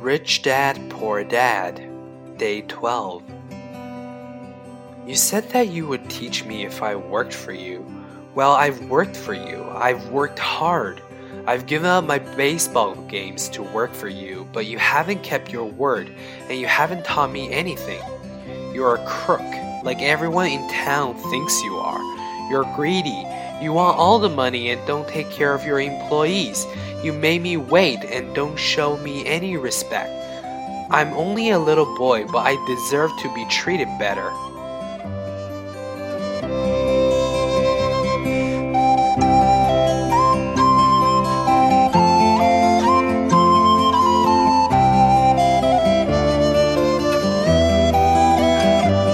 Rich Dad Poor Dad, Day 12. You said that you would teach me if I worked for you. Well, I've worked for you. I've worked hard. I've given up my baseball games to work for you, but you haven't kept your word, and you haven't taught me anything. You're a crook, like everyone in town thinks you are. You're greedy, you want all the money and don't take care of your employees. You made me wait and don't show me any respect. I'm only a little boy, but I deserve to be treated better.